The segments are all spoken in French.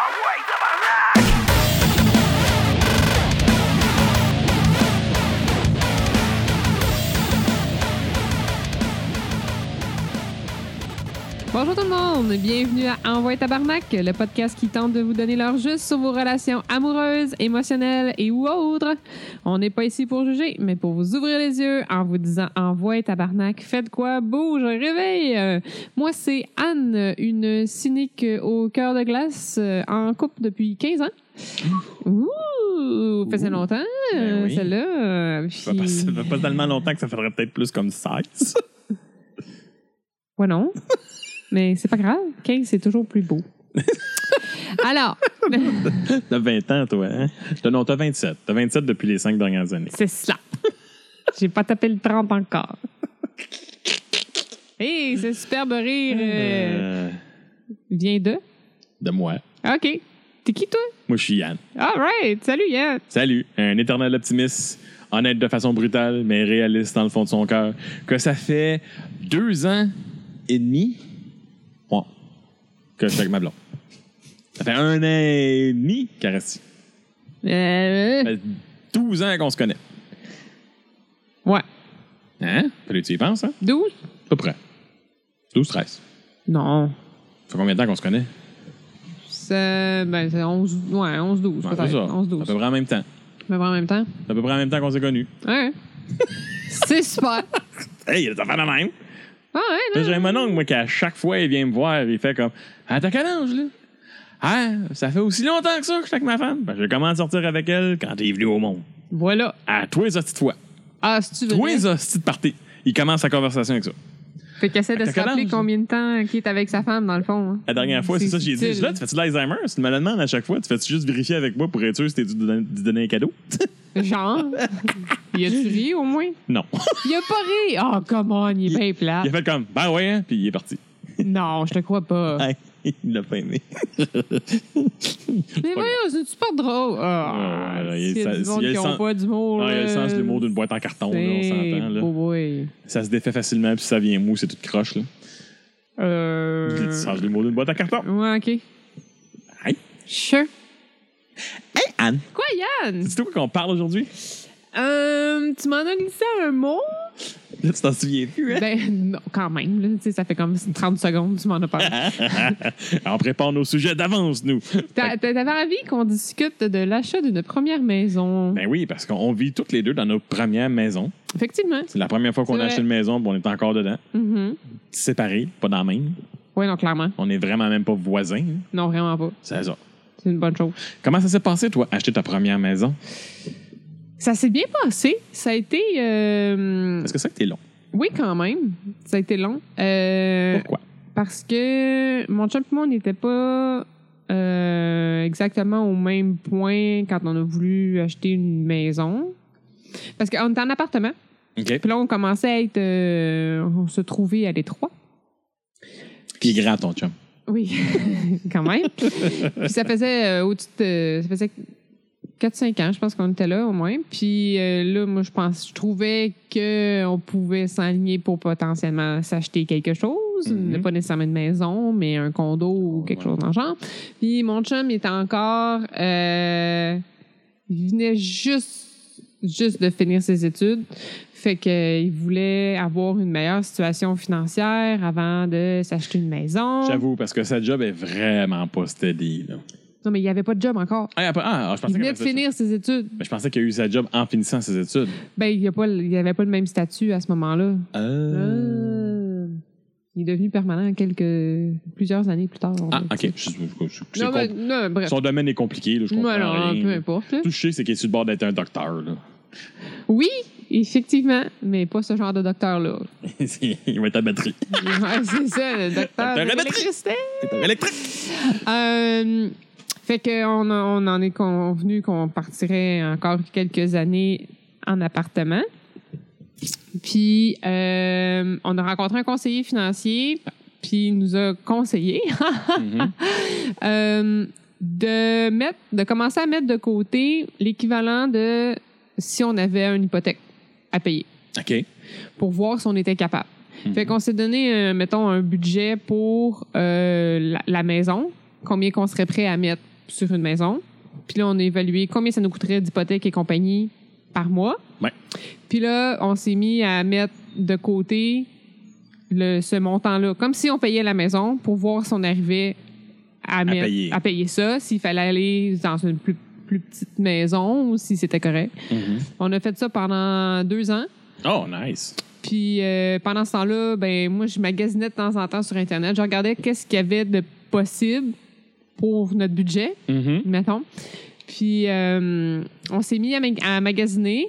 away to my neck. Bonjour tout le monde, bienvenue à Envoie Tabarnak, le podcast qui tente de vous donner leur juste sur vos relations amoureuses, émotionnelles et ou autres. On n'est pas ici pour juger, mais pour vous ouvrir les yeux en vous disant Envoie Tabarnak, faites quoi, bouge, réveille. Euh, moi, c'est Anne, une cynique au cœur de glace, euh, en couple depuis 15 ans. Ouh, faisait longtemps, Ben oui. celle-là. euh, Ça fait puis- pas- ça fait pas tellement longtemps que ça faudrait peut-être plus comme 16. Ouais, non. Mais c'est pas grave. 15, c'est toujours plus beau. Alors, T'as 20 ans, toi, hein? T'as- Non, t'as 27. T'as 27 depuis les 5 dernières années. c'est ça. J'ai pas tapé le 30 encore. Hé, ce superbe rire euh, Euh, vient de? de moi. OK. T'es qui, toi? Moi, je suis Yann. All right. Salut, Yann. Salut, un éternel optimiste, honnête de façon brutale, mais réaliste dans le fond de son cœur, que ça fait deux ans et demi que je suis avec ma blonde. Ça fait un an et demi qu'elle reste ici. Euh, Ça fait 12 ans qu'on se connaît. ouais. Hein? Fallait que tu y penses, hein? 12? À peu près. 12, 13. Non. Ça fait combien de temps qu'on se connaît? C'est ben, c'est 11, ouais, 11, 12, Ouais, c'est peut-être. ça. 11, À 12. peu près en même temps. Mais en même temps. C'est à peu près en même temps qu'on s'est connus. Ouais. c'est super. Hey, ça fait de même. Ah, ouais. J'ai mon oncle, moi, qu'à chaque fois, il vient me voir, il fait comme Ah, t'as quel âge, là? Ah, ça fait aussi longtemps que ça que je suis avec ma femme. Ben, j'ai commencé à sortir avec elle quand t'es venu au monde. Voilà. À toi, les hosties de fois. Ah, si tu veux. Toi, les hosties de. Il commence sa conversation avec ça. Fait qu'il essaie de se rappeler combien de temps qu'il est avec sa femme, dans le fond. hein. La dernière fois, c'est ça, j'ai dit. subtil. Là, tu fais-tu de l'Alzheimer? Si tu me le demandes à chaque fois, tu fais-tu juste vérifier avec moi pour être sûr si t'es dû donner, dû donner un cadeau? Genre? il a-tu ri, au moins? Non. Il a pas ri? Oh, come on, il est bien plat. Il a fait comme Ben ouais, hein? Puis il est parti. Non, je te crois pas. Ouais, il l'a pas aimé. Mais voyons, c'est super drôle? Ah, Ouais, il- y a du monde il qui n'ont pas d'humour. Ah, il a le sens de l'humour d'une boîte en carton, là, on c'est s'entend. là. beau boy. Ça se défait facilement, puis ça vient mou, c'est tout croche. Là. Euh... Tu sens l'humour d'une boîte en carton. Ouais, OK. Hey, Sure. hey Anne, Quoi, Yann? c'est toi qu'on parle aujourd'hui? Euh, tu m'en as glissé un mot? Là, tu t'en souviens plus, hein? Ben, non, quand même. Là, Tu sais, ça fait comme 30 secondes tu m'en as parlé. on prépare nos sujets d'avance, nous. T'a- T'avais envie qu'on discute de l'achat d'une première maison. Ben oui, parce qu'on vit toutes les deux dans nos premières maisons. Effectivement. C'est la première fois qu'on a acheté une maison, puis on est encore dedans. Mhm. Séparés, pas dans la même. Oui, non, clairement. On est vraiment même pas voisins. hein. Non, vraiment pas. C'est ça. C'est une bonne chose. Comment ça s'est passé, toi, acheter ta première maison? Ça s'est bien passé. Ça a été. euh, Est-ce que ça que t'es long? Oui, quand même. Ça a été long. Euh, Pourquoi? Parce que mon chum et moi, on n'était pas euh, exactement au même point quand on a voulu acheter une maison. Parce qu'on était en appartement. OK. Puis là, on commençait à être. euh, on se trouvait à l'étroit. Puis grand, ton chum. Oui, quand même. Puis ça faisait euh, au-dessus de. Ça faisait 4-5 ans, je pense qu'on était là au moins. Puis euh, là, moi, je pense, je trouvais qu'on pouvait s'aligner pour potentiellement s'acheter quelque chose. Mhm. Pas nécessairement une maison, mais un condo ou quelque Ouais. chose dans le genre. Puis mon chum il était encore. euh, il venait juste, juste de finir ses études. Fait qu'il voulait avoir une meilleure situation financière avant de s'acheter une maison. J'avoue, parce que sa job est vraiment pas steady. Là. Non, mais il n'y avait pas de job encore. Ah, après- ah, je pensais Il venait de finir ses études. Mais je pensais qu'il a eu sa job en finissant ses études. Ben, il n'y avait pas le même statut à ce moment-là. Euh. Ah. Il est devenu permanent quelques plusieurs années plus tard. Ah, OK. Je- je- Non, mais, com- non, bref. Son domaine est compliqué, là, je comprends rien. peu importe. là. Tout ce que je sais, c'est qu'il est sur le bord d'être un docteur. Là. Oui, effectivement, mais pas ce genre de docteur-là. il va être à batterie. Ouais, c'est ça, le. Docteur électrique. Euh, fait qu'on on en est convenu qu'on partirait encore quelques années en appartement. Puis, euh, on a rencontré un conseiller financier, puis il nous a conseillé Mhm. euh, de mettre, de commencer à mettre de côté l'équivalent de si on avait une hypothèque à payer OK. pour voir si on était capable. Mhm. Fait qu'on s'est donné, euh, mettons, un budget pour la, la maison, combien qu'on serait prêt à mettre sur une maison. Puis là, on a évalué combien ça nous coûterait d'hypothèque et compagnie par mois. Ouais. Puis là, on s'est mis à mettre de côté le, ce montant-là, comme si on payait la maison pour voir si on arrivait à, mettre- payer. à payer ça, s'il fallait aller dans une plus, plus petite maison ou si c'était correct. On a fait ça pendant deux ans. Oh, nice. Puis euh, pendant ce temps-là, ben moi, je magasinais de temps en temps sur Internet. Je regardais qu'est-ce qu'il y avait de possible pour notre budget, Mhm. mettons. Puis euh, on s'est mis à, mag- à magasiner,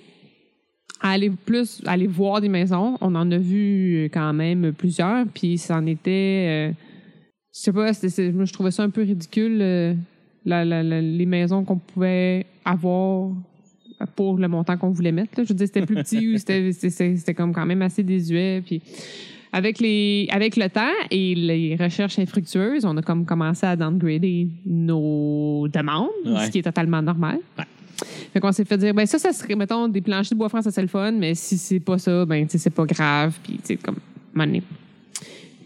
à aller plus, à aller voir des maisons. On en a vu quand même plusieurs. Puis ça en était, euh, je sais pas, moi je trouvais ça un peu ridicule euh, la- la- la- les maisons qu'on pouvait avoir pour le montant qu'on voulait mettre. là. Je veux dire, c'était plus petit ou c'était comme quand même assez désuet. Puis avec, les, avec le temps et les recherches infructueuses, on a comme commencé à downgrader nos demandes, Ouais. ce qui est totalement normal. Ouais. Fait qu'on s'est fait dire, ben ça, ça serait, mettons, des planchers de bois franc, ça c'est le fun, mais si c'est pas ça, ben, tu sais, c'est pas grave. Puis, tu sais, comme, donné.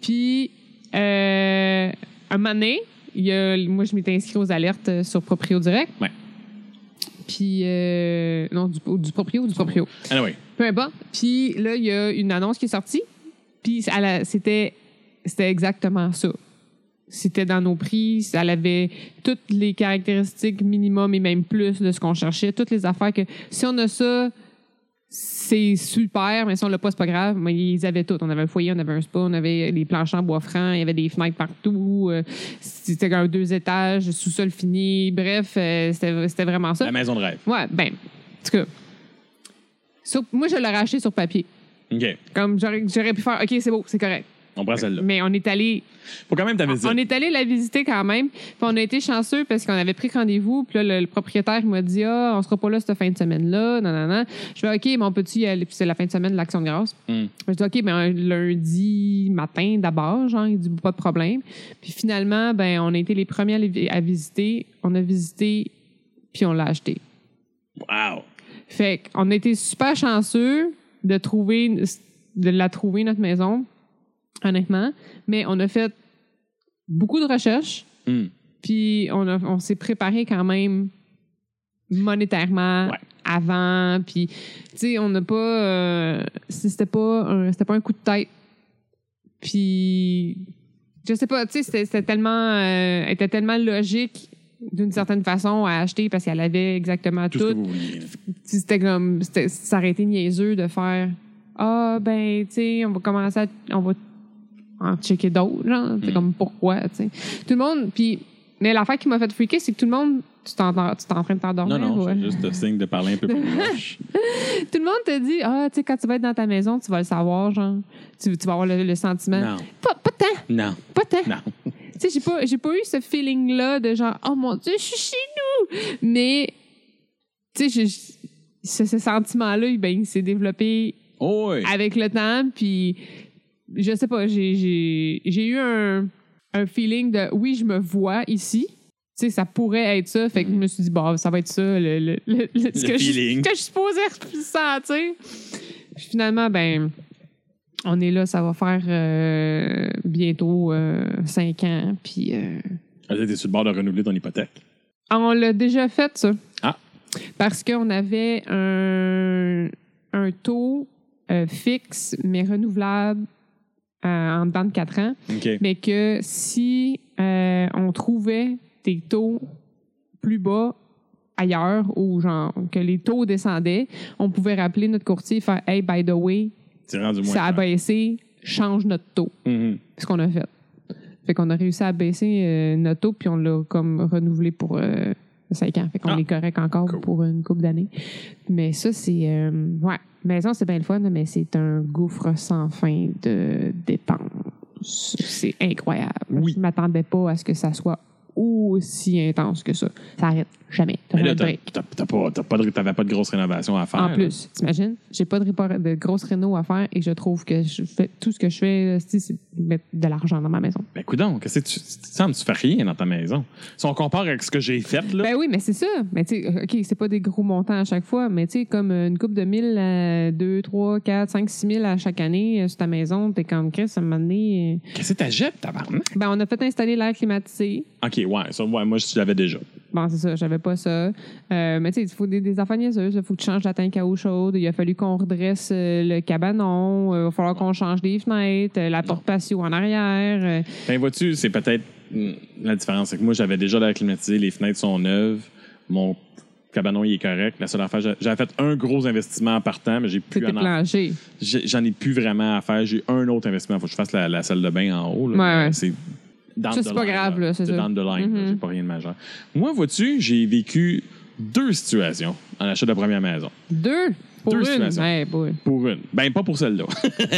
Puis, euh, un donné, il y a, moi, je m'étais inscrit aux alertes sur Proprio Direct. Ouais. Puis, euh, non, du, du Proprio ou du Proprio. Anyway. Peu importe. Puis là, il y a une annonce qui est sortie. Puis c'était c'était exactement ça. C'était dans nos prix. Elle avait toutes les caractéristiques minimum et même plus de ce qu'on cherchait. Toutes les affaires que si on a ça, c'est super, mais si on l'a pas, c'est pas grave. Mais ils avaient tout. On avait un foyer, on avait un spa, on avait les planchers en bois franc, il y avait des fenêtres partout. euh, C'était un deux étages, sous-sol fini. Bref, euh, c'était c'était vraiment ça. La maison de rêve. Ouais, ben, en tout cas. sur- moi, je l'aurais acheté sur papier. OK. Comme j'aurais j'aurais pu faire, OK, c'est beau, c'est correct. On prend celle-là. Mais on est allé Faut quand même ta visite. on est allé la visiter quand même. Puis on a été chanceux parce qu'on avait pris rendez-vous. Puis là, le, le propriétaire il m'a dit Ah, on sera pas là cette fin de semaine-là. Non, non, non. Je fais OK, mais on peut-tu y aller? Puis c'est la fin de semaine de l'Action de grâce. Hmm. Je dis OK, mais un lundi matin d'abord, genre, il dit pas de problème. Puis finalement, ben, on a été les premiers à, les- à visiter. On a visité, puis on l'a acheté. Wow. Fait qu'on a été super chanceux de trouver, de la trouver, notre maison, honnêtement. Mais on a fait beaucoup de recherches, Hmm. puis on, a- on s'est préparé quand même monétairement Ouais. avant. Puis, tu sais, on n'a pas. euh, c'était pas, un- c'était pas un coup de tête. Puis, je sais pas, tu sais, c'était, c'était tellement. euh, était tellement logique d'une certaine façon à acheter parce qu'elle avait exactement Tout c'était comme c'était- ça aurait été niaiseux de faire ah ben tu sais on va commencer à on va en checker d'autres genre c'est Mm. comme pourquoi tu sais? Tout le monde puis mais l'affaire qui m'a fait freaker c'est que tout le monde tu t'es en train de t'endormir Non, non, ouais. c'est juste un signe de parler un peu plus proche. tout le monde te dit ah tu sais quand tu vas être dans ta maison tu vas le savoir genre tu, tu vas avoir le, le sentiment Non. pas, pas tant Non. pas tant Non. Tu sais, j'ai pas, j'ai pas eu ce feeling-là de genre, oh mon Dieu, je suis chez nous. Mais, tu sais, je- ce, ce sentiment-là, ben, il s'est développé Oh, oui. avec le temps. Puis, je sais pas, j'ai, eu un, un feeling de, oui, je me vois ici. Tu sais, ça pourrait être ça. Fait que je me suis dit, bon, ça va être ça, le, le, le- le- ce, que je, feeling. ce que je suis supposée ressentir. Puis finalement, ben, on est là, ça va faire euh, bientôt euh, cinq ans. Puis euh, Ah, T'es sur le bord de renouveler ton hypothèque. on l'a déjà fait, ça. Ah. Parce qu'on avait un, un taux euh, fixe, mais renouvelable en dedans de quatre ans. OK. Mais que si on trouvait des taux plus bas ailleurs ou genre que les taux descendaient, on pouvait rappeler notre courtier et faire Hey, by the way, rendu moins. ça a cher. baissé, change notre taux. C'est ce qu'on a fait. Fait qu'on a réussi à baisser euh, notre taux, puis on l'a comme renouvelé pour euh, 5 ans. Fait qu'on Ah. est correct encore Cool. pour une couple d'années. Mais ça, c'est. euh, ouais, maison, c'est bien le fun, mais c'est un gouffre sans fin de dépenses. C'est incroyable. Oui. Je m'attendais pas à ce que ça soit aussi intense que ça. Ça arrête jamais. T'as pas, pas pas de grosse rénovation à faire. En plus, t'imagines? J'ai pas de, de grosses réno à faire et je trouve que je fais, tout ce que je fais, c'est c'est mettre de l'argent dans ma maison. Ben, qu'est-ce que tu. Tu tu fais rien dans ta maison. Si on compare avec ce que j'ai fait, là. Ben oui, mais c'est ça. Mais tu sais, OK, c'est pas des gros montants à chaque fois, mais tu sais, comme une coupe de 1000 à 2, 3, 4, 5, 6 000 à chaque année euh, sur ta maison, t'es comme Chris, un moment donné. Qu'est-ce que t'achètes, tabarnak? euh, Ben, on a fait installer l'air climatisé. OK, ouais, ça, ouais, moi, je l'avais déjà. Bon, c'est ça, j'avais pas ça. Euh, mais tu sais, il faut des, des affaires niaiseuses. Il faut que tu changes la tank à eau chaude. Il a fallu qu'on redresse euh, le cabanon. Euh, Il va falloir qu'on change des fenêtres, la porte patio en arrière. Ben, vois-tu, c'est peut-être mm, la différence. C'est que moi, j'avais déjà l'air climatisé, les fenêtres sont neuves, mon cabanon il est correct. La seule affaire, j'a- j'avais fait un gros investissement en partant, mais j'ai plus en- J'en ai plus vraiment à faire. J'ai un autre investissement. Il faut que je fasse la, la salle de bain en haut. Ouais, ouais. C'est dans Ça, c'est pas line, grave, là, c'est ça. dans the line. J'ai pas rien de majeur. Moi, vois-tu, j'ai vécu deux situations en achat de première maison. Deux? Pour Deux une? situations. Ouais, boy. Pour une. Ben, pas pour celle-là.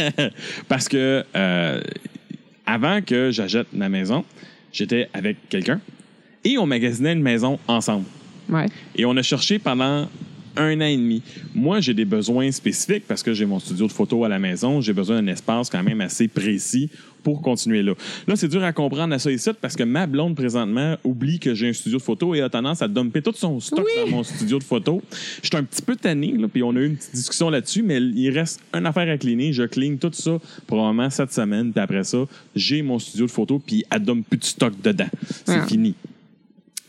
Parce que euh, avant que j'achète ma maison, j'étais avec quelqu'un et on magasinait une maison ensemble. Ouais. Et on a cherché pendant un an et demi. Moi, j'ai des besoins spécifiques parce que j'ai mon studio de photo à la maison. J'ai besoin d'un espace quand même assez précis pour continuer là. Là, c'est dur à comprendre à ça ici parce que ma blonde, présentement, oublie que j'ai un studio de photo et a tendance à dumper tout son stock Oui. dans mon studio de photo. Je suis un petit peu tanné, là, puis on a eu une petite discussion là-dessus, mais il reste une affaire à cleaner. Je clean tout ça probablement cette semaine, puis après ça, j'ai mon studio de photo, puis elle dumpe plus de stock dedans. C'est Ah. fini.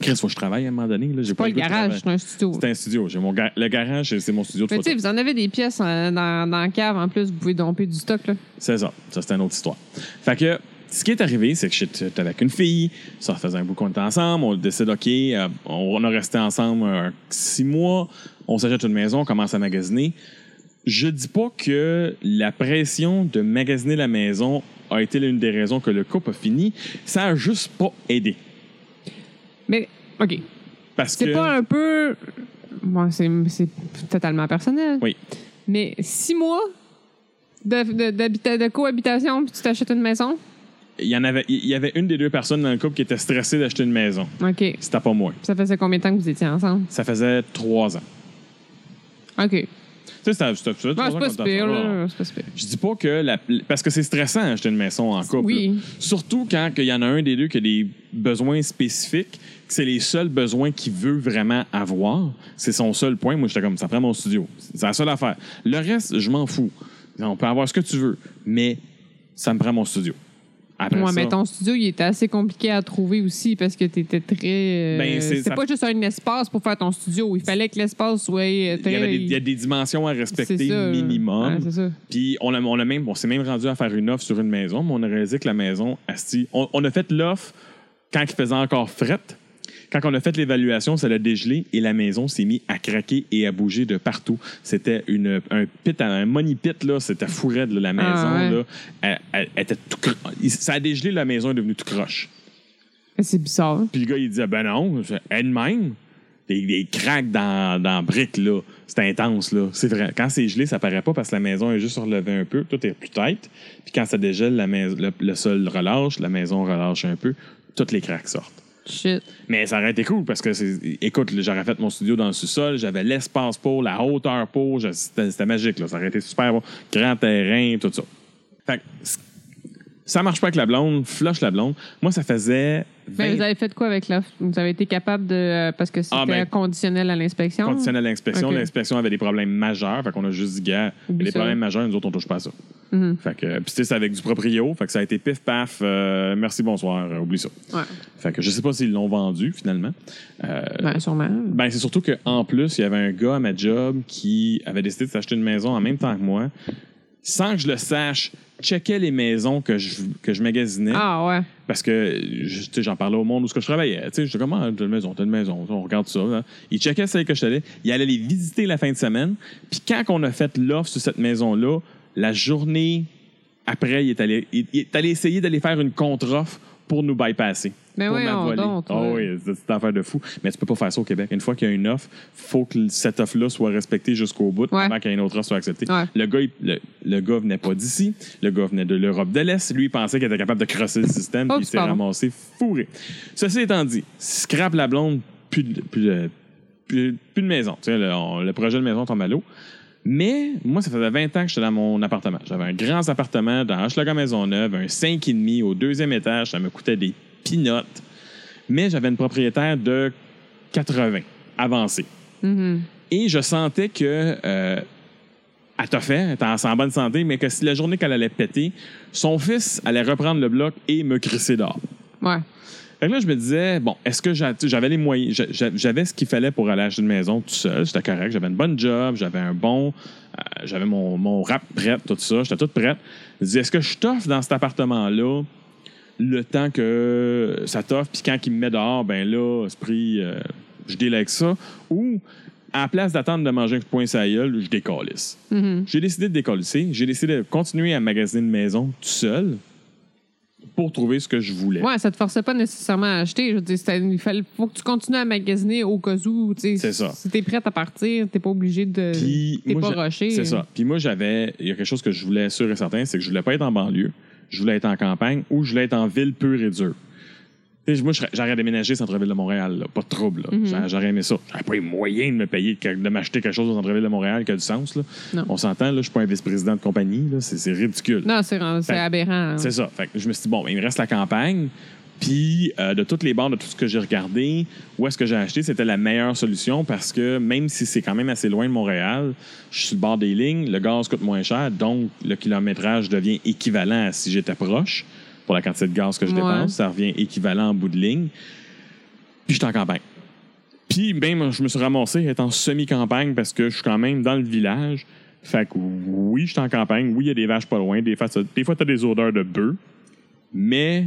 Chris, faut que je travaille à un moment donné. Là. J'ai Pas le garage, c'est un studio. C'est un studio. J'ai mon ga- le garage, c'est mon studio de Mais tu photo. sais, vous en avez des pièces euh, dans, dans la cave en plus, vous pouvez domper du stock. Là. C'est ça. Ça, c'est une autre histoire. Fait que ce qui est arrivé, c'est que j'étais avec une fille. Ça faisait un bout qu'on était ensemble. On décide, OK, euh, on a resté ensemble euh, six mois. On s'achète une maison, on commence à magasiner. Je dis pas que la pression de magasiner la maison a été l'une des raisons que le couple a fini. Ça a juste pas aidé. Mais, OK. Parce C'est que. pas un peu. Bon, c'est c'est totalement personnel. Oui. Mais six mois de, de, cohabitation, puis tu t'achètes une maison? Il y, en avait, il y avait une des deux personnes dans le couple qui était stressée d'acheter une maison. OK. C'était pas moi. Ça faisait combien de temps que vous étiez ensemble? Ça faisait trois ans. OK. Tu sais, Ouais, c'est ans pas là. C'est pas si pire. Je dis pas que la, parce que c'est stressant acheter une maison en couple. Oui. là. Surtout quand il y en a un des deux qui a des besoins spécifiques, que c'est les seuls besoins qu'il veut vraiment avoir. C'est son seul point. Moi, j'étais comme ça prend mon studio. C'est la seule affaire. Le reste, je m'en fous. On peut avoir ce que tu veux, mais ça me prend mon studio. Après Ouais, ça, mais ton studio, il était assez compliqué à trouver aussi parce que tu étais très. euh, Ben, c'est- ça- pas juste un espace pour faire ton studio. Il fallait que l'espace soit très. il y, avait des, il y a des dimensions à respecter minimum. Ouais, c'est ça. Puis on, a, on, a même, on s'est même rendu à faire une offre sur une maison, mais on a réalisé que la maison, asti, on, on a fait l'offre quand il faisait encore fret. Quand on a fait l'évaluation, ça l'a dégelé et la maison s'est mise à craquer et à bouger de partout. C'était une, un pit, un money pit, là. C'était fou raide, là, la maison, Ah, ouais. là. Elle, elle- elle était tout cro- Ça a dégelé, la maison est devenue tout croche. C'est bizarre. Puis le gars, il disait, ben non, elle de même. Des, des cracks dans, dans la brique, là. C'est intense, là. C'est vrai. Quand c'est gelé, ça paraît pas parce que la maison est juste relevée un peu. Tout est plus tête. Puis quand ça dégèle, la le, le sol relâche, la maison relâche un peu. Toutes les cracks sortent. Shit. Mais ça aurait été cool parce que, écoute, j'aurais fait mon studio dans le sous-sol, j'avais l'espace pour, la hauteur pour, c'était magique, là. Ça aurait été super bon. Grand terrain, tout ça. Fait que, ça marche pas avec la blonde, flush la blonde. Moi, ça faisait. Mais 20 vous avez fait quoi avec l'offre? Vous avez été capable de. euh, Parce que c'était Ah, ben, conditionnel à l'inspection? conditionnel à l'inspection. Ok. L'inspection avait des problèmes majeurs. Fait qu'on a juste dit, gars, Oublie ça. problèmes majeurs, nous autres, on touche pas à ça. Mhm. Fait que, puis tu sais, c'est avec du proprio. Fait que ça a été pif paf, euh, merci, bonsoir, euh, oublie ça. Ouais. Fait que je sais pas s'ils l'ont vendu finalement. Euh, Ben, sûrement. ben, c'est surtout qu'en plus, il y avait un gars à ma job qui avait décidé de s'acheter une maison en même temps que moi. Sans que je le sache, checkait les maisons que je, que je magasinais. Ah, ouais. Parce que je- tu sais, j'en parlais au monde où ce que je travaillais. Tu sais, J'étais comme, ah, t'as une maison, t'as une maison, on regarde ça. hein. Il checkait celle que je allais. Il allait les visiter la fin de semaine. Puis quand on a fait l'offre sur cette maison-là, la journée après, il est allé, il, il est allé essayer d'aller faire une contre-offre pour nous bypasser. Mais pour donc, Ah toi. oui, c'est une affaire de fou. Mais tu peux pas faire ça au Québec. Une fois qu'il y a une offre, faut que cette offre-là soit respectée jusqu'au bout Ouais. avant qu'il y ait une autre offre soit acceptée. Ouais. Le gars, il- le, le gars venait pas d'ici. Le gars venait de l'Europe de l'Est. Lui, il pensait qu'il était capable de crosser le système, Oh, puis il s'est ramassé fourré. Ceci étant dit, scrap la blonde, plus de, plus de, plus, plus de maison. Tu sais, le, on- le projet de maison tombe à l'eau. Mais moi, ça faisait 20 ans que j'étais dans mon appartement. J'avais un grand appartement dans Hochelaga Maisonneuve, un 5,5 au deuxième étage. Ça me coûtait des pinottes. Mais j'avais une propriétaire de 80, avancée. Mhm. Et je sentais que euh, elle t'a fait, elle était en en bonne santé, mais que si la journée qu'elle allait péter, son fils allait reprendre le bloc et me crisser dehors. Ouais. Fait que là, je me disais, bon, est-ce que j'avais les moyens, j'a- j'a- j'avais ce qu'il fallait pour aller acheter une maison tout seul, j'étais correct, j'avais une bonne job, j'avais un bon, euh, j'avais mon, mon rap prêt, tout ça, j'étais tout prêt. Je me disais, est-ce que je t'offre dans cet appartement-là le temps que ça t'offre, puis quand il me met dehors, ben là, esprit, euh, je délègue ça, ou à la place d'attendre de manger un sur la gueule, je décalisse. Mhm. J'ai décidé de décalisser, j'ai décidé de continuer à magasiner une maison tout seul pour trouver ce que je voulais. Ouais, ça te forçait pas nécessairement à acheter. Je veux dire, c'était- il fallait, faut que tu continues à magasiner au cas où. C'est ça. Si t'es prête à partir, t'es pas obligé de. Puis, T'es pas rushé. C'est ça. Puis moi, j'avais. Il y a quelque chose que je voulais sûr et certain, c'est que je voulais pas être en banlieue, je voulais être en campagne ou je voulais être en ville pure et dure. Moi, j'aurais déménagé centre-ville de Montréal, là. pas de trouble. Mhm. J'a- J'aurais aimé ça. J'aurais pas eu moyen de me payer, de m'acheter quelque chose au centre-ville de Montréal qui a du sens. Là. On s'entend, je suis pas un vice-président de compagnie. C'est ridicule. Non, c'est aberrant. hein. C'est ça. Fait que je me suis dit, bon, ben, il me reste la campagne. Puis, euh, de toutes les bords, de tout ce que j'ai regardé, où est-ce que j'ai acheté, c'était la meilleure solution parce que même si c'est quand même assez loin de Montréal, je suis sur le bord des lignes, le gaz coûte moins cher, donc le kilométrage devient équivalent à si j'étais proche pour la quantité de gaz que je Ouais. dépense. Ça revient équivalent en bout de ligne. Puis, je suis en campagne. Puis, même, je me suis ramassé être en semi-campagne parce que je suis quand même dans le village. Fait que oui, je suis en campagne. Oui, il y a des vaches pas loin. Des fois, ça- des fois tu as des odeurs de bœuf. Mais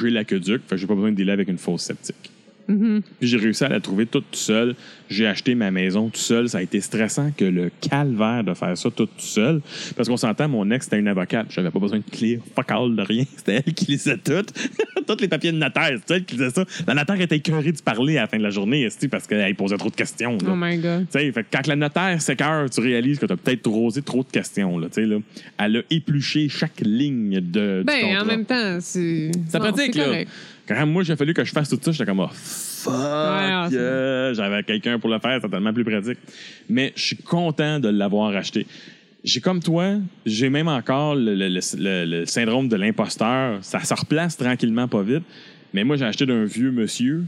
j'ai l'aqueduc. Fait que j'ai pas besoin de dealer avec une fosse septique. Mhm. Puis j'ai réussi à la trouver toute seule. J'ai acheté ma maison tout seul. Ça a été stressant que le calvaire de faire ça tout seul. Parce qu'on s'entend, mon ex, c'était une avocate. J'avais pas besoin de clé, fuck all de rien. C'était elle qui lisait tout. Tous les papiers de notaire, c'était elle qui lisait ça. La notaire était écœurée de parler à la fin de la journée, parce qu'elle posait trop de questions. là. Oh my God. Fait quand la notaire s'écœure, tu réalises que tu as peut-être rosé trop de questions. Là. Elle a épluché chaque ligne de, du Ben, contrat. en même temps, c'est. C'est pratique, c'est là. correct. Quand moi, j'ai fallu que je fasse tout ça, j'étais comme, oh, fuck, Ouais, euh, j'avais quelqu'un pour le faire, c'est tellement plus pratique. Mais je suis content de l'avoir acheté. J'ai comme toi, j'ai même encore le, le- le- le- le syndrome de l'imposteur. Ça se replace tranquillement, pas vite. Mais moi, j'ai acheté d'un vieux monsieur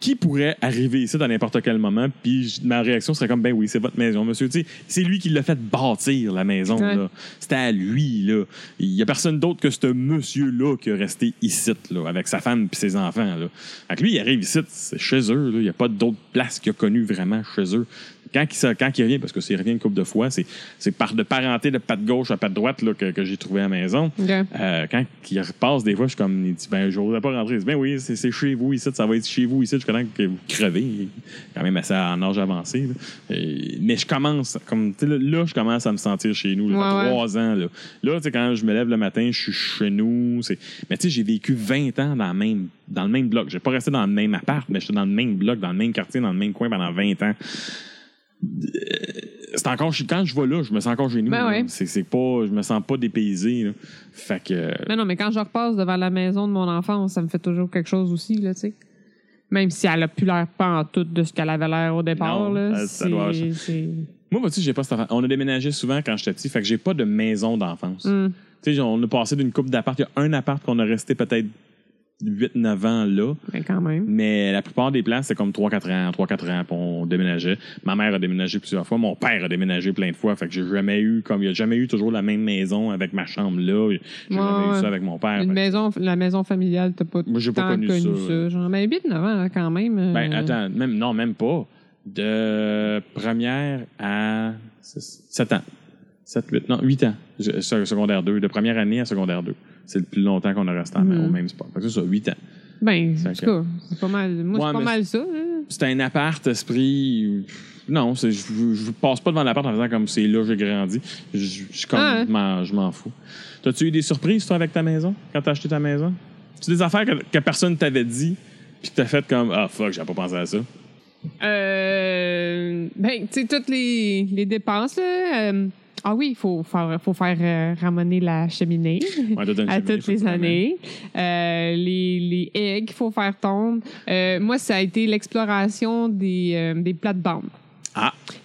qui pourrait arriver ici dans n'importe quel moment, puis ma réaction serait comme, ben oui, c'est votre maison, monsieur. Tu sais, c'est lui qui l'a fait bâtir, la maison. Ouais. là. C'était à lui. Là. Il n'y a personne d'autre que ce monsieur-là qui est resté ici, là, avec sa femme et ses enfants. Là. Fait que lui, il arrive ici, c'est chez eux. là. Il n'y a pas d'autre place qu'il a connue vraiment chez eux. Quand il, se- quand il revient, parce que s'il revient une couple de fois, c'est, c'est par de parenté de patte gauche à patte droite là, que, que j'ai trouvé à la maison. Euh, quand il repasse, des fois, je suis comme, il dit, ben, je n'osais pas rentrer. Il dit, ben oui, c'est, c'est chez vous ici, ça va être chez vous ici, jusqu'à temps que vous crevez. Il est quand même assez en âge avancé. Et- mais je commence, comme, là, je commence à me sentir chez nous. là. Ouais, ouais. trois ans. Là, là quand je me lève le matin, je suis chez nous. C'est... Mais tu sais, j'ai vécu 20 ans dans le même, dans le même bloc. J'ai pas resté dans le même appart, mais j'étais dans le même bloc, dans le même quartier, dans le même coin pendant 20 ans. Euh, C'est encore quand je vais là, je me sens encore chez nous. Ben ouais. C'est, c'est pas, je me sens pas dépaysé. là. Fait que Mais non, mais quand je repasse devant la maison de mon enfance, ça me fait toujours quelque chose aussi, là, tu sais. Même si elle a plus l'air pas en tout de ce qu'elle avait l'air au départ, Non, là. ça doit- Moi, vois-tu, j'ai pas cette. On a déménagé souvent quand j'étais petit, fait que j'ai pas de maison d'enfance. Hum. Tu sais, on a passé d'une coupe d'appart. Il y a un appart qu'on a resté peut-être 8-9 ans là. Mais quand même. Mais la plupart des places, c'est comme 3-4 ans, 3-4 ans, puis on déménageait. Ma mère a déménagé plusieurs fois. Mon père a déménagé plein de fois. Fait que j'ai jamais eu, comme il n'y a jamais eu toujours la même maison avec ma chambre là. J'ai Ouais, jamais eu ça avec mon père. Une Fait que- maison, la maison familiale, t'as pas Moi, j'ai pas tant connu connu, ça. ça. Genre, mais 8-9 ans, hein, quand même. euh, Ben, attends, même, non, même pas. De première à 7 ans. 7, 8, non, 8 ans. Secondaire 2. De première année à secondaire 2. C'est le plus longtemps qu'on a resté Mhm. au même sport. Fait que c'est ça, 8 ans. Ben, en tout cas, c'est pas mal. Moi, Ouais, c'est pas mal ça. hein. C'était un appart, esprit. Non, c'est- je, je passe pas devant l'appart en faisant comme c'est là que j'ai grandi. Je, je, comme, Ah ouais. je m'en- fous. T'as-tu eu des surprises, toi, avec ta maison, quand t'as acheté ta maison? C'est des affaires que, que personne t'avait dit, puis que t'as fait comme Ah, fuck, j'avais pas pensé à ça. Euh, ben, tu sais, toutes les, les dépenses, là. euh, ah oui, il faut faire, faut faire euh, ramener la cheminée Ouais, à cheminée, toutes les années. Euh, les, les eggs qu'il faut faire tomber. Euh, moi, ça a été l'exploration des, euh, des plates-bandes.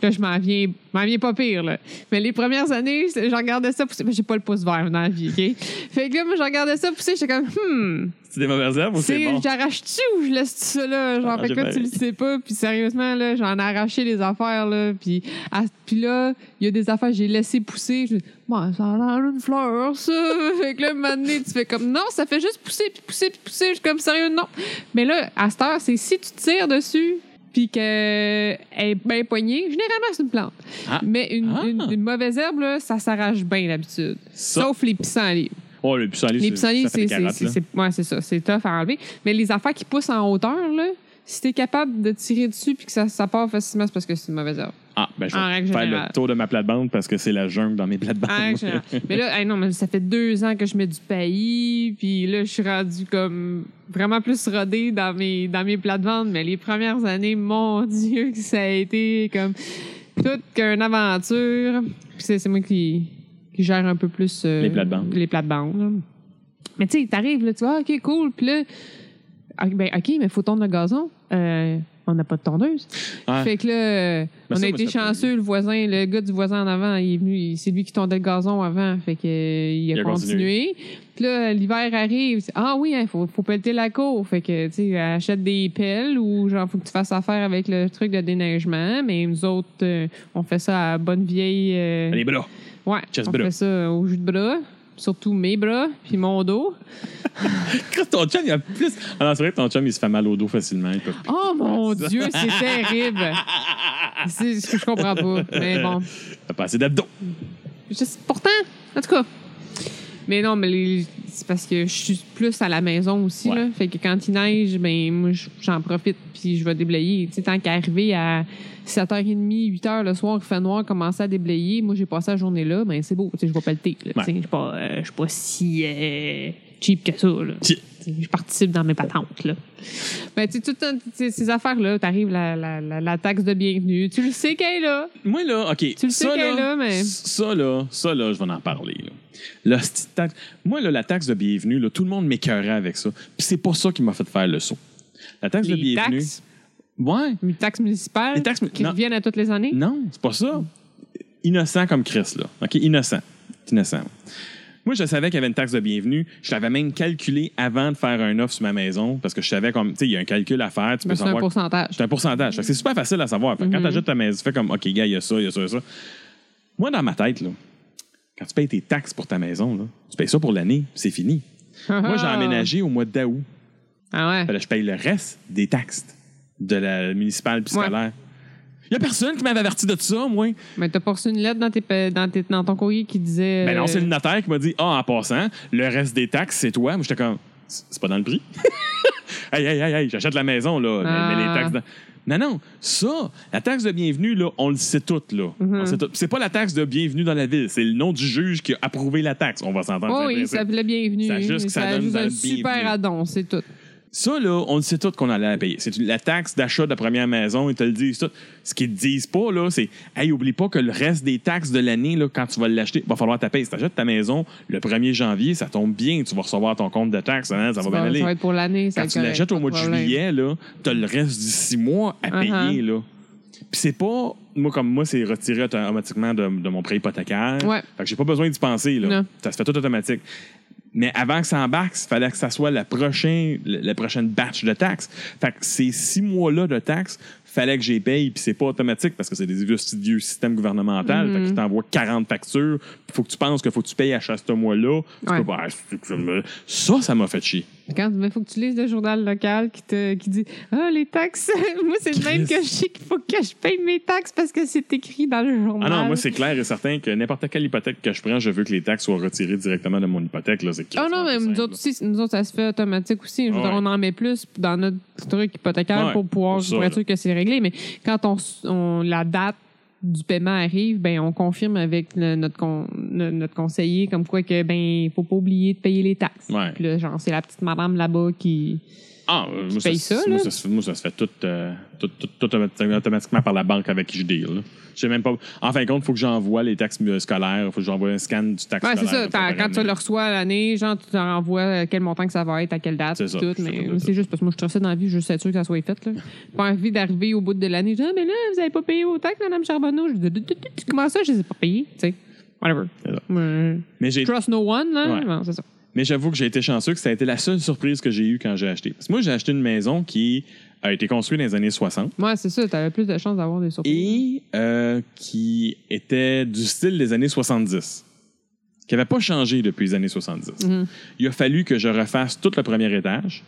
Là, je m'en viens, m'en viens pas pire, là. Mais les premières années, je regardais ça pousser. Mais j'ai pas le pouce vert dans la vie, OK? Fait que là, moi, je regardais ça pousser, j'étais comme, hmm, C'est des mauvaises herbes ou c'est bon? j'arrache-tu ou je laisse ça là? Genre, Ah, fait que là, tu le sais pas. Puis sérieusement, là, j'en ai arraché les affaires, là. Puis, à- puis là, il y a des affaires que j'ai laissé pousser. Je dis, Moi, ça a l'air d'une fleur, ça. fait que là, un moment donné, tu fais comme, non, ça fait juste pousser, puis pousser, puis pousser. Je suis comme, sérieux, non. Mais là, à cette heure, c'est si tu tires dessus, puis qu'elle est bien poignée, généralement, c'est une plante. Ah. Mais une, Ah. une- une mauvaise herbe, là, ça s'arrache bien d'habitude. Sauf les pissenlits. Oh, Les pissenlits, ça fait c'est ouais, c'est ça. C'est tough à enlever. Mais les affaires qui poussent en hauteur, là, si t'es capable de tirer dessus puis que ça, ça part facilement, c'est parce que c'est une mauvaise herbe. Ah, ben je vais faire générale. le tour de ma plate-bande parce que c'est la jungle dans mes plates-bandes. En règle générale. mais là, hey, non, mais ça fait deux ans que je mets du pays, puis là, je suis rendu comme vraiment plus rodée dans mes, dans mes plates-bandes. Mais les premières années, mon Dieu, que ça a été comme toute qu'une aventure. Puis c'est moi qui, qui gère un peu plus euh, Les plates-bandes. Les plates-bandes. Mais tu sais, t'arrives, là, tu vois, OK, cool. Puis là, ben, OK, mais faut tondre le gazon. Euh, on n'a pas de tondeuse. Ouais. Fait que là, on ça, a été peut- chanceux, le voisin, le gars du voisin en avant, il est venu, c'est lui qui tondait le gazon avant. Fait que, il a, Il a continué. Puis là, l'hiver arrive. Ah oui, il faut, faut pelleter la cour. Fait que, tu sais, achète des pelles ou genre, faut que tu fasses affaire avec le truc de déneigement. Mais nous autres, euh, on fait ça à bonne vieille. euh, Les bras. ouais, on bras. fait ça au jus de bras. Surtout mes bras, puis mon dos. Ton chum, il a plus. Ah non, c'est vrai que ton chum, il se fait mal au dos facilement. il peut plus. Oh mon Dieu, c'est terrible. C'est ce que je comprends pas. Mais bon. T'as pas assez d'abdos. Juste- pourtant, en tout cas. Mais non, mais les- c'est parce que je suis plus à la maison aussi. Ouais. Là. Fait que quand il neige, ben moi, j'en profite puis je vais déblayer. Tu sais, tant qu'arriver à 7h30, 8h le soir, il fait noir, commencer à déblayer, moi, j'ai passé la journée là, ben c'est beau. Tu sais, je là. Ouais. Tu sais, Je suis pas, euh, pas si euh, cheap que ça. Là. Je participe dans mes patentes. Là. Ben, tu sais, tout le temps, tu sais, ces affaires-là, t'arrives la, la, la, la taxe de bienvenue. Tu le sais qu'elle est là. Moi, là, OK. Tu le sais ça, qu'elle est là, mais- Ça, là, ça, là, je vais en parler. Là. Taxe- Moi, là, la taxe de bienvenue, là, tout le monde m'écœurait avec ça. Puis c'est pas ça qui m'a fait faire le saut. La taxe de bienvenue. taxes, Ouais. les taxes municipales Les taxes mu- qui non. reviennent à toutes les années? Non, c'est pas ça. Innocent comme Chris, là. OK? Innocent. Innocent. Moi, je savais qu'il y avait une taxe de bienvenue. Je l'avais même calculé avant de faire un offre sur ma maison parce que je savais comme, tu sais, il y a un calcul à faire. Tu Mais peux c'est un pourcentage. C'est un pourcentage. Fait que C'est super facile à savoir. Fait que Quand tu ajoutes ta maison, tu fais comme, OK, gars, il y a ça, il y a ça, il y a ça. Moi, dans ma tête, là, quand tu payes tes taxes pour ta maison, là, tu payes ça pour l'année, c'est fini. Moi, j'ai emménagé au mois d'août. Ah ouais. Fait je paye le reste des taxes de la municipale puis scolaire. Il y a personne qui m'avait averti de ça, moi. Mais t'as pas reçu une lettre dans, tes, dans, tes- dans ton courrier qui disait. Ben non, c'est euh, le notaire qui m'a dit Ah, en passant, le reste des taxes, c'est toi. Moi, j'étais comme C'est pas dans le prix. hey, hey, hey, hey, j'achète la maison, là. mais- Ah. Mais, les taxes. dans- Non, non, ça, la taxe de bienvenue, là, on le sait toutes, là. Mhm. Sait toutes. C'est pas la taxe de bienvenue dans la ville, c'est le nom du juge qui a approuvé la taxe. On va s'entendre. Oh oui, ça s'appelait bienvenue. Ça juste que ça donne un super addon, c'est tout. Ça, là, on le sait tout qu'on allait la payer. C'est la taxe d'achat de première maison, ils te le disent tout. Ce qu'ils te disent pas, là, c'est Hey, oublie pas que le reste des taxes de l'année, là, quand tu vas l'acheter, va falloir taper. Si tu achètes ta maison le 1er janvier, ça tombe bien, tu vas recevoir ton compte de taxes, hein, ça va bien aller. ça va être pour l'année. ça va Quand tu l'achètes au mois de juillet, là, tu as le reste du six mois à Uh-huh. payer. Là. Puis c'est pas. Moi, comme moi, c'est retiré automatiquement de, de mon prêt hypothécaire. Ouais. Fait que j'ai pas besoin d'y penser. Là. Non. Ça se fait tout automatique. Mais avant que ça embarque, il fallait que ça soit la prochaine, la prochaine batch de taxes. Fait que ces six mois-là de taxes, fallait que j'y paye, puis c'est pas automatique parce que c'est des vieux, vieux systèmes gouvernementaux. Fait qu'ils t'envoient 40 factures, il faut que tu penses qu'il faut que tu payes à chaque ce mois-là. Tu peux ah, ça Ça, m'a fait chier. Quand il faut que tu lises le journal local qui, te, qui dit Ah, les taxes. moi, c'est le même que je sais qu'il faut que je paye mes taxes parce que c'est écrit dans le journal. Ah non, moi, c'est clair et certain que n'importe quelle hypothèque que je prends, je veux que les taxes soient retirées directement de mon hypothèque. Là, c'est Ah non, mais nous autres aussi, nous autres, ça se fait automatique aussi. Je veux Ouais. dire, on en met plus dans notre truc hypothécaire Ouais, pour pouvoir pour ça, pour être là. sûr que c'est réglé. Mais quand on, la date du paiement arrive, ben on confirme avec le- notre, con- notre conseiller comme quoi que ben faut pas oublier de payer les taxes. Ouais. Puis là, genre, c'est la petite madame là-bas qui Ah, euh, moi, ça, ça, moi, ça, se- moi, ça se fait tout, euh, tout, tout- tout automati- automatiquement par la banque avec qui je deal. là. Même pas. En fin de compte, il faut que j'envoie les taxes euh, scolaires. Il faut que j'envoie un scan du taxe Ouais, c'est scolaire. ça. T'as- par Quand tu le reçois à l'année, genre, tu t'en renvoies euh, quel montant que ça va être, à quelle date, C'est ça. tout. Mais ça. c'est juste parce que moi, je trouve ça dans la vie, je suis sûr que ça soit fait. Là. Pas envie d'arriver au bout de l'année. Je dis, ah, mais là, vous avez pas payé autant que Mme Charbonneau. Je dis, comment ça, je les ai pas payés? Tu sais, whatever. C'est ça. Mais j'ai Trust no one, là. Ouais. C'est ça. Mais j'avoue que j'ai été chanceux que ça a été la seule surprise que j'ai eue quand j'ai acheté. Parce que moi, j'ai acheté une maison qui a été construite dans les années 60 Ouais, c'est ça. T'avais plus de chances d'avoir des surprises. et euh, qui était du style des années 70. Qui n'avait pas changé depuis les années 70. Mhm. Il a fallu que je refasse tout le premier étage,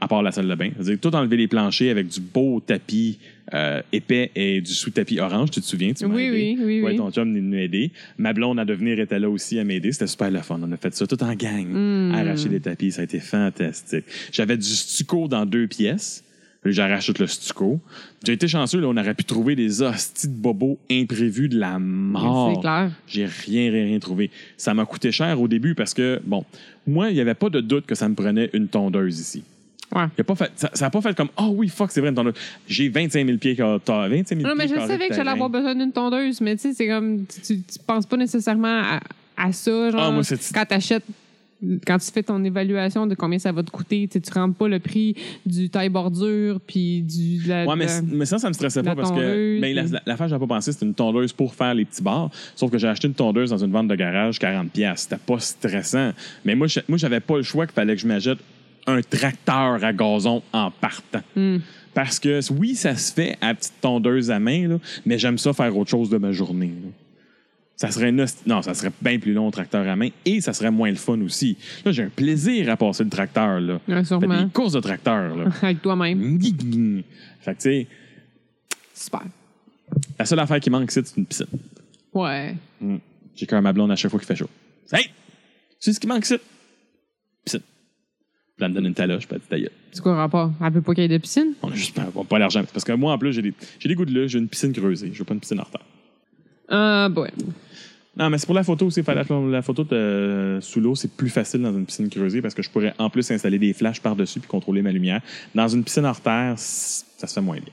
à part la salle de bain. C'est-à-dire tout enlever les planchers avec du beau tapis euh, épais et du sous-tapis orange. Tu te souviens? Tu Oui, aidé. oui, oui, Ouais, ton chum nous a aidé. Ma blonde à devenir était là aussi à m'aider. C'était super le fun. On a fait ça tout en gang. Mm. Arracher les tapis. Ça a été fantastique. J'avais du stucco dans deux pièces. J'arrache tout le stucco. J'ai été chanceux, là, on aurait pu trouver des hosties de bobos imprévus de la mort. C'est clair. J'ai rien, rien, rien trouvé. Ça m'a coûté cher au début parce que, bon, moi, il n'y avait pas de doute que ça me prenait une tondeuse ici. Ouais. Il a pas fait, ça n'a pas fait comme, oh oui, fuck, c'est vrai, une tondeuse. J'ai 25 000 pieds carrés. 25 000 Non, mais je savais que j'allais avoir besoin d'une tondeuse, mais tu sais, c'est comme. Tu, tu penses pas nécessairement à, à ça, genre. Ah, moi, quand t'achètes. Quand tu fais ton évaluation de combien ça va te coûter, tu tu rentres pas le prix du taille bordure puis du. de la- Ouais, mais, de mais ça, ça me stressait pas parce que tondeuse, ben, la, l'affaire, j'avais pas pensé, c'était une tondeuse pour faire les petits bars. Sauf que j'ai acheté une tondeuse dans une vente de garage, 40$. pièces C'était pas stressant. Mais moi, je- moi, j'avais pas le choix qu'il fallait que je m'achète un tracteur à gazon en partant. Hmm. Parce que oui, ça se fait à petite tondeuse à main, là, mais j'aime ça faire autre chose de ma journée. là. Ça serait une non, ça serait bien plus long au tracteur à main et ça serait moins le fun aussi. Là, j'ai un plaisir à passer le tracteur là. Ouais, Fait des courses de tracteur là. Avec toi-même. fait que tu sais, Super. la seule affaire qui manque c'est une piscine. Ouais. Mm. J'ai à ma blonde à chaque fois qu'il fait chaud. Hey! Tu sais ce qui manque ici? Piscine. Puis elle me donne une taloche, puis elle dit. C'est quoi le rapport? Elle peut pas qu'il y ait de piscine? On a juste pas, pas l'argent. Parce que moi, en plus, j'ai des, j'ai des goûts de là, j'ai une piscine creusée. Je veux pas une piscine en retard. Ah, ouais. Non, mais c'est pour la photo aussi. La, la photo de, sous l'eau, c'est plus facile dans une piscine creusée parce que je pourrais en plus installer des flashs par-dessus puis contrôler ma lumière. Dans une piscine hors terre, ça se fait moins bien.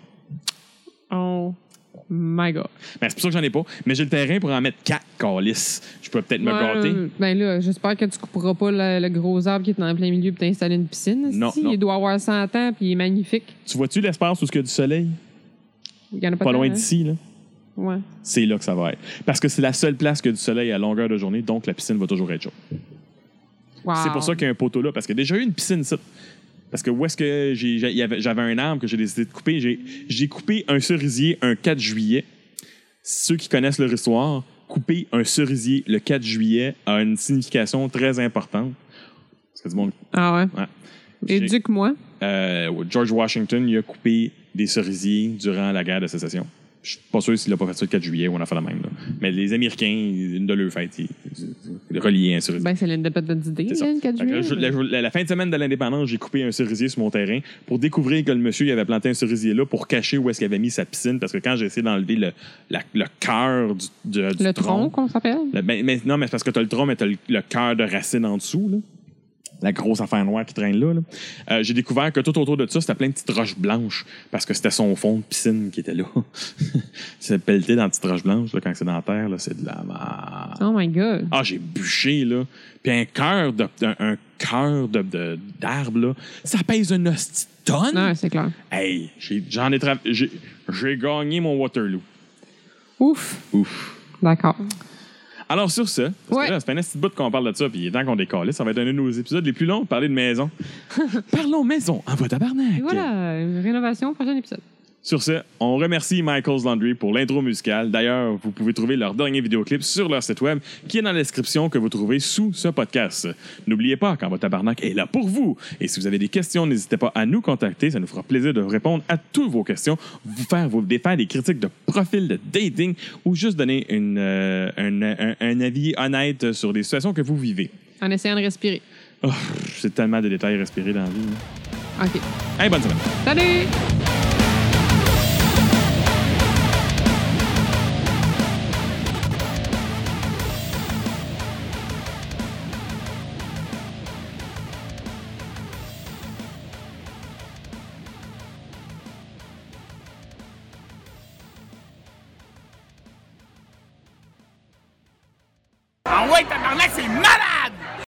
Oh my god. Mais c'est pour ça que j'en ai pas. Mais j'ai le terrain pour en mettre quatre calices. Je peux peut-être me Ouais, gâter. euh, Ben là, j'espère que tu couperas pas le, le gros arbre qui est le plein milieu pour t'installer une piscine. Non, Si, non. Il doit avoir 100 ans puis il est magnifique. Tu vois-tu l'espace où il y a du soleil? Il y en a pas, Pas tant, loin hein? d'ici, là. Ouais. C'est là que ça va être. Parce que c'est la seule place qui a du soleil à longueur de journée, donc la piscine va toujours être chaude. Wow. C'est pour ça qu'il y a un poteau là, parce qu'il y a déjà eu une piscine, ça. Parce que où est-ce que j'avais un arbre que j'ai décidé de couper? J'ai- coupé un cerisier un 4 juillet. Ceux qui connaissent leur histoire, couper un cerisier le 4 juillet a une signification très importante. Parce que du monde. Ah ouais? Ouais. Éduque-moi. euh, George Washington, il a coupé des cerisiers durant la guerre de sécession. Je suis pas sûr s'il a pas fait ça le 4 juillet ou on a fait la même. là. Mais les Américains, une de leurs fêtes, ils, ils reliaient un cerisier. Ben, c'est l'indépendance ça. là, le 4 Fait que là, juillet. la, la- la fin de semaine de l'indépendance, j'ai coupé un cerisier sur mon terrain pour découvrir que le monsieur il avait planté un cerisier là pour cacher où est-ce qu'il avait mis sa piscine. Parce que quand j'ai essayé d'enlever le, la- le cœur du, du Le tronc, qu'on s'appelle? le- ben, mais, non, mais c'est parce que tu as le tronc, mais tu as le, le cœur de racine en dessous. Là. La grosse affaire noire qui traîne là. là. Euh, j'ai découvert que tout autour de ça, c'était plein de petites roches blanches parce que c'était son fond de piscine qui était là. c'est pelleté dans de petites roches blanches là, quand c'est dans la terre. C'est de la merde. Oh my god. Ah, j'ai bûché, là. Puis un cœur de, un, un cœur de, d'arbre, là, ça pèse une tonne. Non, c'est clair. Hey, j'ai, j'en ai, tra- j'ai, j'ai gagné mon Waterloo. Ouf. Ouf. D'accord. Alors, sur ce, parce Ouais. que là, c'est un petit bout qu'on parle de ça, puis il est temps qu'on décolle. Ça va être un de nos épisodes les plus longs parler de maison. Parlons maison, envoie tabarnak. Et voilà, une rénovation, prochain épisode. Sur ce, on remercie Michael's Laundry pour l'intro musicale. D'ailleurs, vous pouvez trouver leur dernier vidéoclip sur leur site web qui est dans la description que vous trouvez sous ce podcast. N'oubliez pas qu'Envoi Tabarnak est là pour vous. Et si vous avez des questions, n'hésitez pas à nous contacter. Ça nous fera plaisir de répondre à toutes vos questions, vous faire, vous défaire des critiques de profil de dating ou juste donner une, euh, un, un- un avis honnête sur des situations que vous vivez. En essayant de respirer. Oh, c'est tellement de détails respirer dans la vie. hein. OK. Hey, bonne semaine. Salut!